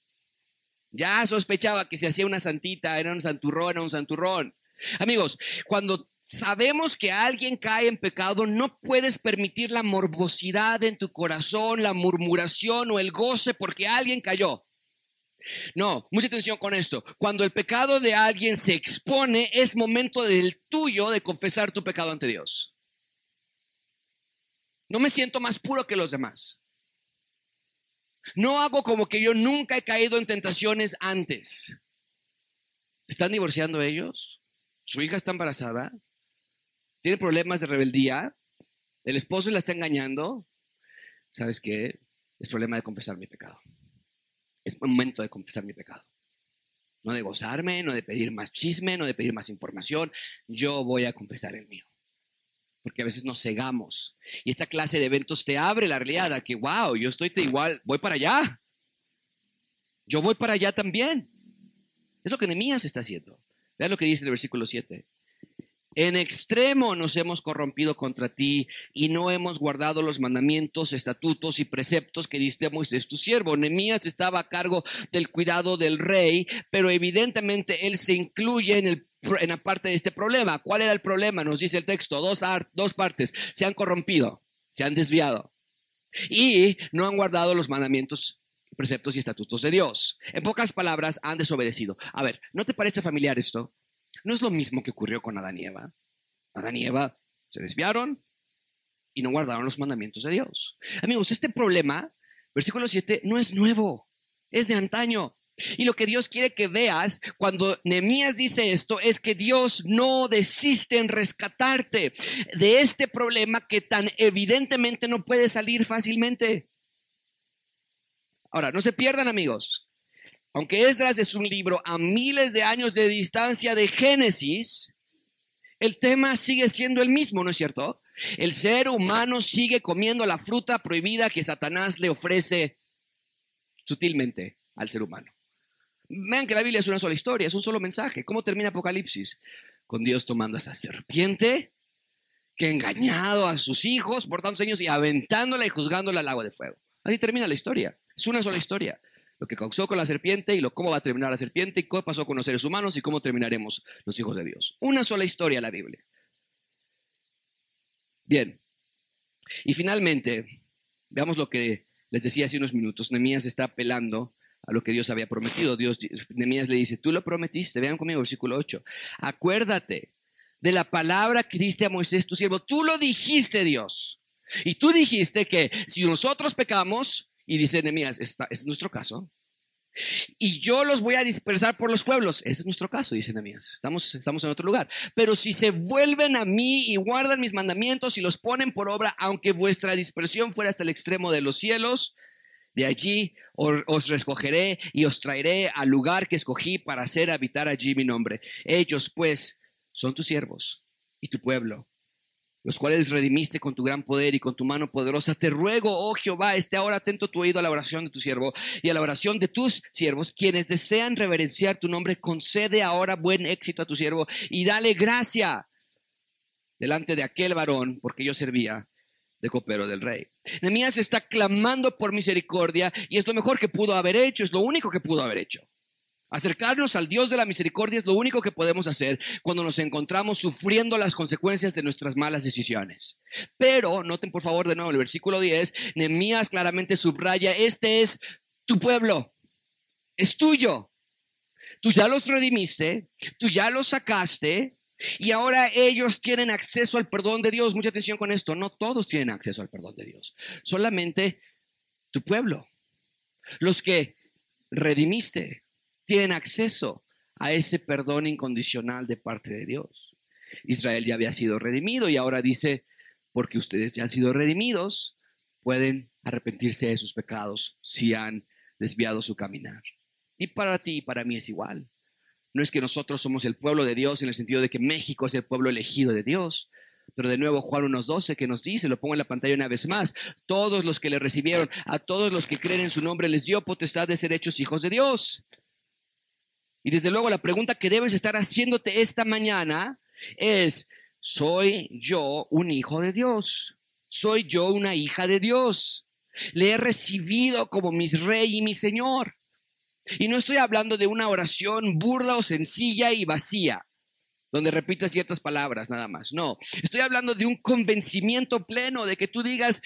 Ya sospechaba que se hacía una santita, era un santurrón, era un santurrón. Amigos, cuando sabemos que alguien cae en pecado, no puedes permitir la morbosidad en tu corazón, la murmuración o el goce porque alguien cayó. No, mucha atención con esto. Cuando el pecado de alguien se expone, es momento del tuyo de confesar tu pecado ante Dios. No me siento más puro que los demás. No hago como que yo nunca he caído en tentaciones antes. ¿Están divorciando ellos? ¿Su hija está embarazada? ¿Tiene problemas de rebeldía? ¿El esposo la está engañando? ¿Sabes qué? Es problema de confesar mi pecado es momento de confesar mi pecado. No de gozarme, no de pedir más chisme, no de pedir más información. Yo voy a confesar el mío. Porque a veces nos cegamos. Y esta clase de eventos te abre la realidad que, wow, yo estoy igual, voy para allá. Yo voy para allá también. Es lo que Nehemías está haciendo. Vean lo que dice el versículo 7. En extremo nos hemos corrompido contra ti y no hemos guardado los mandamientos, estatutos y preceptos que diste a Moisés tu siervo. Nemías estaba a cargo del cuidado del rey, pero evidentemente él se incluye en la parte de este problema. ¿Cuál era el problema? Nos dice el texto, dos, dos partes. Se han corrompido, se han desviado y no han guardado los mandamientos, preceptos y estatutos de Dios. En pocas palabras, han desobedecido. A ver, ¿no te parece familiar esto? No es lo mismo que ocurrió con Adán y Eva. Adán y Eva se desviaron y no guardaron los mandamientos de Dios. Amigos, este problema, versículo 7, no es nuevo, es de antaño. Y lo que Dios quiere que veas cuando Nehemías dice esto es que Dios no desiste en rescatarte de este problema que tan evidentemente no puede salir fácilmente. Ahora, no se pierdan amigos. Aunque Esdras es un libro a miles de años de distancia de Génesis, el tema sigue siendo el mismo, ¿no es cierto? El ser humano sigue comiendo la fruta prohibida que Satanás le ofrece sutilmente al ser humano. Vean que la Biblia es una sola historia, es un solo mensaje. ¿Cómo termina Apocalipsis? Con Dios tomando a esa serpiente que ha engañado a sus hijos por tantos años y aventándola y juzgándola al agua de fuego. Así termina la historia. Es una sola historia. Lo que causó con la serpiente y lo cómo va a terminar la serpiente y qué pasó con los seres humanos y cómo terminaremos los hijos de Dios. Una sola historia la Biblia. Bien. Y finalmente, veamos lo que les decía hace unos minutos. Nemías está apelando a lo que Dios había prometido. Dios, Nemías le dice, tú lo prometiste. Vean conmigo, versículo 8. Acuérdate de la palabra que diste a Moisés, tu siervo. Tú lo dijiste, Dios. Y tú dijiste que si nosotros pecamos, y dice Nehemías, ese es nuestro caso, y yo los voy a dispersar por los pueblos. Ese es nuestro caso, dice Nehemías. Estamos, estamos en otro lugar. Pero si se vuelven a mí y guardan mis mandamientos y los ponen por obra, aunque vuestra dispersión fuera hasta el extremo de los cielos, de allí os recogeré y os traeré al lugar que escogí para hacer habitar allí mi nombre. Ellos, pues, son tus siervos y tu pueblo los cuales redimiste con tu gran poder y con tu mano poderosa. Te ruego, oh Jehová, esté ahora atento tu oído a la oración de tu siervo y a la oración de tus siervos, quienes desean reverenciar tu nombre. Concede ahora buen éxito a tu siervo y dale gracia delante de aquel varón, porque yo servía de copero del rey. Nehemías está clamando por misericordia y es lo mejor que pudo haber hecho, es lo único que pudo haber hecho. Acercarnos al Dios de la misericordia es lo único que podemos hacer cuando nos encontramos sufriendo las consecuencias de nuestras malas decisiones. Pero, noten por favor de nuevo el versículo 10, Nehemías claramente subraya, este es tu pueblo, es tuyo. Tú ya los redimiste, tú ya los sacaste, y ahora ellos tienen acceso al perdón de Dios. Mucha atención con esto. No todos tienen acceso al perdón de Dios. Solamente tu pueblo. Los que redimiste, tienen acceso a ese perdón incondicional de parte de Dios. Israel ya había sido redimido y ahora dice, porque ustedes ya han sido redimidos, pueden arrepentirse de sus pecados si han desviado su caminar. Y para ti y para mí es igual. No es que nosotros somos el pueblo de Dios en el sentido de que México es el pueblo elegido de Dios. Pero de nuevo Juan 1.12 que nos dice, lo pongo en la pantalla una vez más, todos los que le recibieron, a todos los que creen en su nombre les dio potestad de ser hechos hijos de Dios. Y desde luego la pregunta que debes estar haciéndote esta mañana es, ¿soy yo un hijo de Dios? ¿Soy yo una hija de Dios? Le he recibido como mi rey y mi Señor. Y no estoy hablando de una oración burda o sencilla y vacía, donde repitas ciertas palabras nada más. No, estoy hablando de un convencimiento pleno de que tú digas,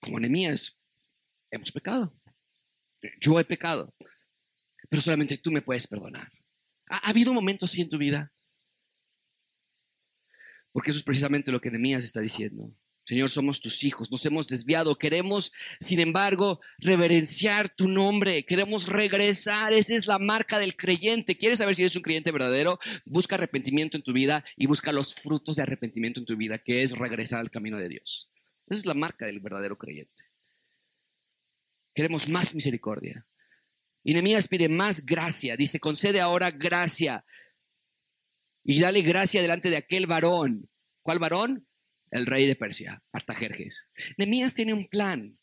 como Nehemías, hemos pecado. Yo he pecado pero solamente tú me puedes perdonar. ¿Ha, habido momentos así en tu vida? Porque eso es precisamente lo que Nehemías está diciendo. Señor, somos tus hijos, nos hemos desviado, queremos, sin embargo, reverenciar tu nombre, queremos regresar, esa es la marca del creyente. ¿Quieres saber si eres un creyente verdadero? Busca arrepentimiento en tu vida y busca los frutos de arrepentimiento en tu vida, que es regresar al camino de Dios. Esa es la marca del verdadero creyente. Queremos más misericordia, y Nehemías pide más gracia, dice, concede ahora gracia y dale gracia delante de aquel varón. ¿Cuál varón? El rey de Persia, Artajerjes. Nehemías tiene un plan.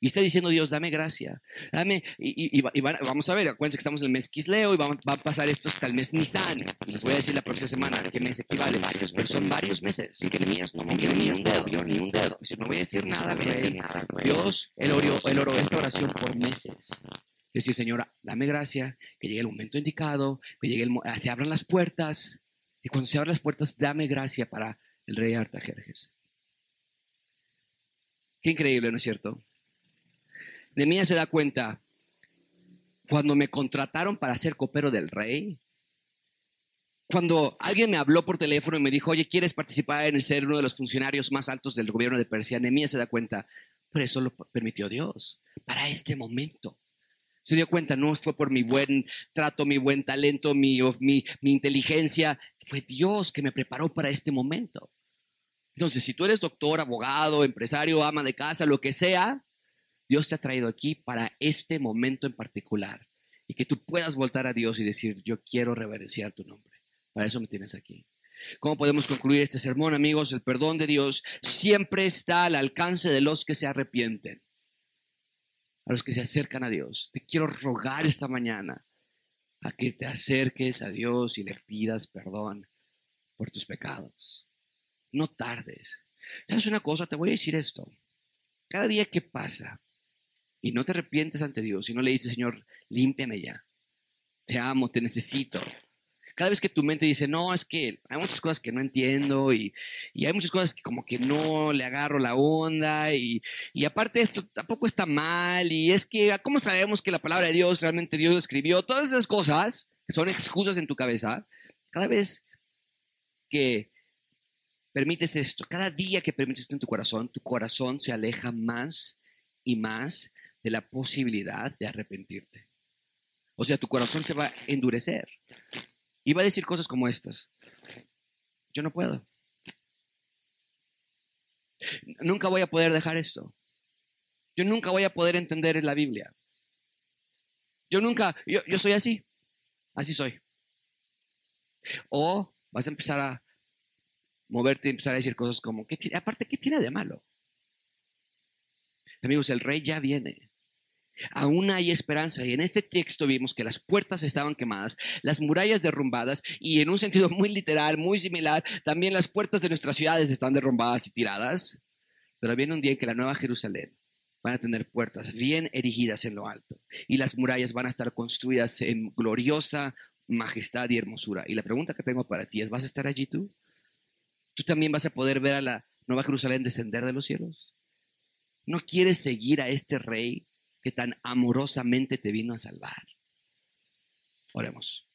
Y está diciendo Dios, dame gracia, dame, y, vamos a ver, acuérdense que estamos en el mes Quisleo y va, a pasar esto hasta el mes Nisan. Les voy a decir la próxima semana qué mes equivale. Varios pero son varios meses. Y que Nehemías no movió ni un dedo, ni un dedo. no voy a decir nada, voy a decir nada. Dios, el oro, el oro esta oración por meses decir, Señora, dame gracia, que llegue el momento indicado, que llegue el, se abran las puertas. Y cuando se abran las puertas, dame gracia para el rey Artajerjes. Qué increíble, ¿no es cierto? Nemías se da cuenta, cuando me contrataron para ser copero del rey, cuando alguien me habló por teléfono y me dijo, oye, ¿quieres participar en el ser uno de los funcionarios más altos del gobierno de Persia? Nemías se da cuenta, pero eso lo permitió Dios para este momento se dio cuenta, no fue por mi buen trato, mi buen talento, mi, mi, mi inteligencia, fue Dios que me preparó para este momento. Entonces, si tú eres doctor, abogado, empresario, ama de casa, lo que sea, Dios te ha traído aquí para este momento en particular. Y que tú puedas voltar a Dios y decir, yo quiero reverenciar tu nombre. Para eso me tienes aquí. ¿Cómo podemos concluir este sermón, amigos? El perdón de Dios siempre está al alcance de los que se arrepienten a los que se acercan a Dios. Te quiero rogar esta mañana a que te acerques a Dios y le pidas perdón por tus pecados. No tardes. ¿Sabes una cosa? Te voy a decir esto. Cada día que pasa y no te arrepientes ante Dios y no le dices, Señor, límpiame ya. Te amo, te necesito. Cada vez que tu mente dice, no, es que hay muchas cosas que no entiendo y, hay muchas cosas que como que no le agarro la onda y, y aparte esto tampoco está mal y es que, ¿cómo sabemos que la palabra de Dios realmente Dios lo escribió? Todas esas cosas que son excusas en tu cabeza, cada vez que permites esto, cada día que permites esto en tu corazón, tu corazón se aleja más y más de la posibilidad de arrepentirte. O sea, tu corazón se va a endurecer. Y va a decir cosas como estas. Yo no puedo. Nunca voy a poder dejar esto. Yo nunca voy a poder entender la Biblia. Yo nunca, yo, yo soy así. Así soy. O vas a empezar a moverte y empezar a decir cosas como, ¿qué aparte, ¿qué tiene de malo? Amigos, el rey ya viene. Aún hay esperanza. Y en este texto vimos que las puertas estaban quemadas, las murallas derrumbadas y en un sentido muy literal, muy similar, también las puertas de nuestras ciudades están derrumbadas y tiradas. Pero viene un día en que la nueva Jerusalén van a tener puertas bien erigidas en lo alto y las murallas van a estar construidas en gloriosa majestad y hermosura. Y la pregunta que tengo para ti es, ¿vas a estar allí tú? ¿Tú también vas a poder ver a la Nueva Jerusalén descender de los cielos? ¿No quieres seguir a este rey que tan amorosamente te vino a salvar? Oremos.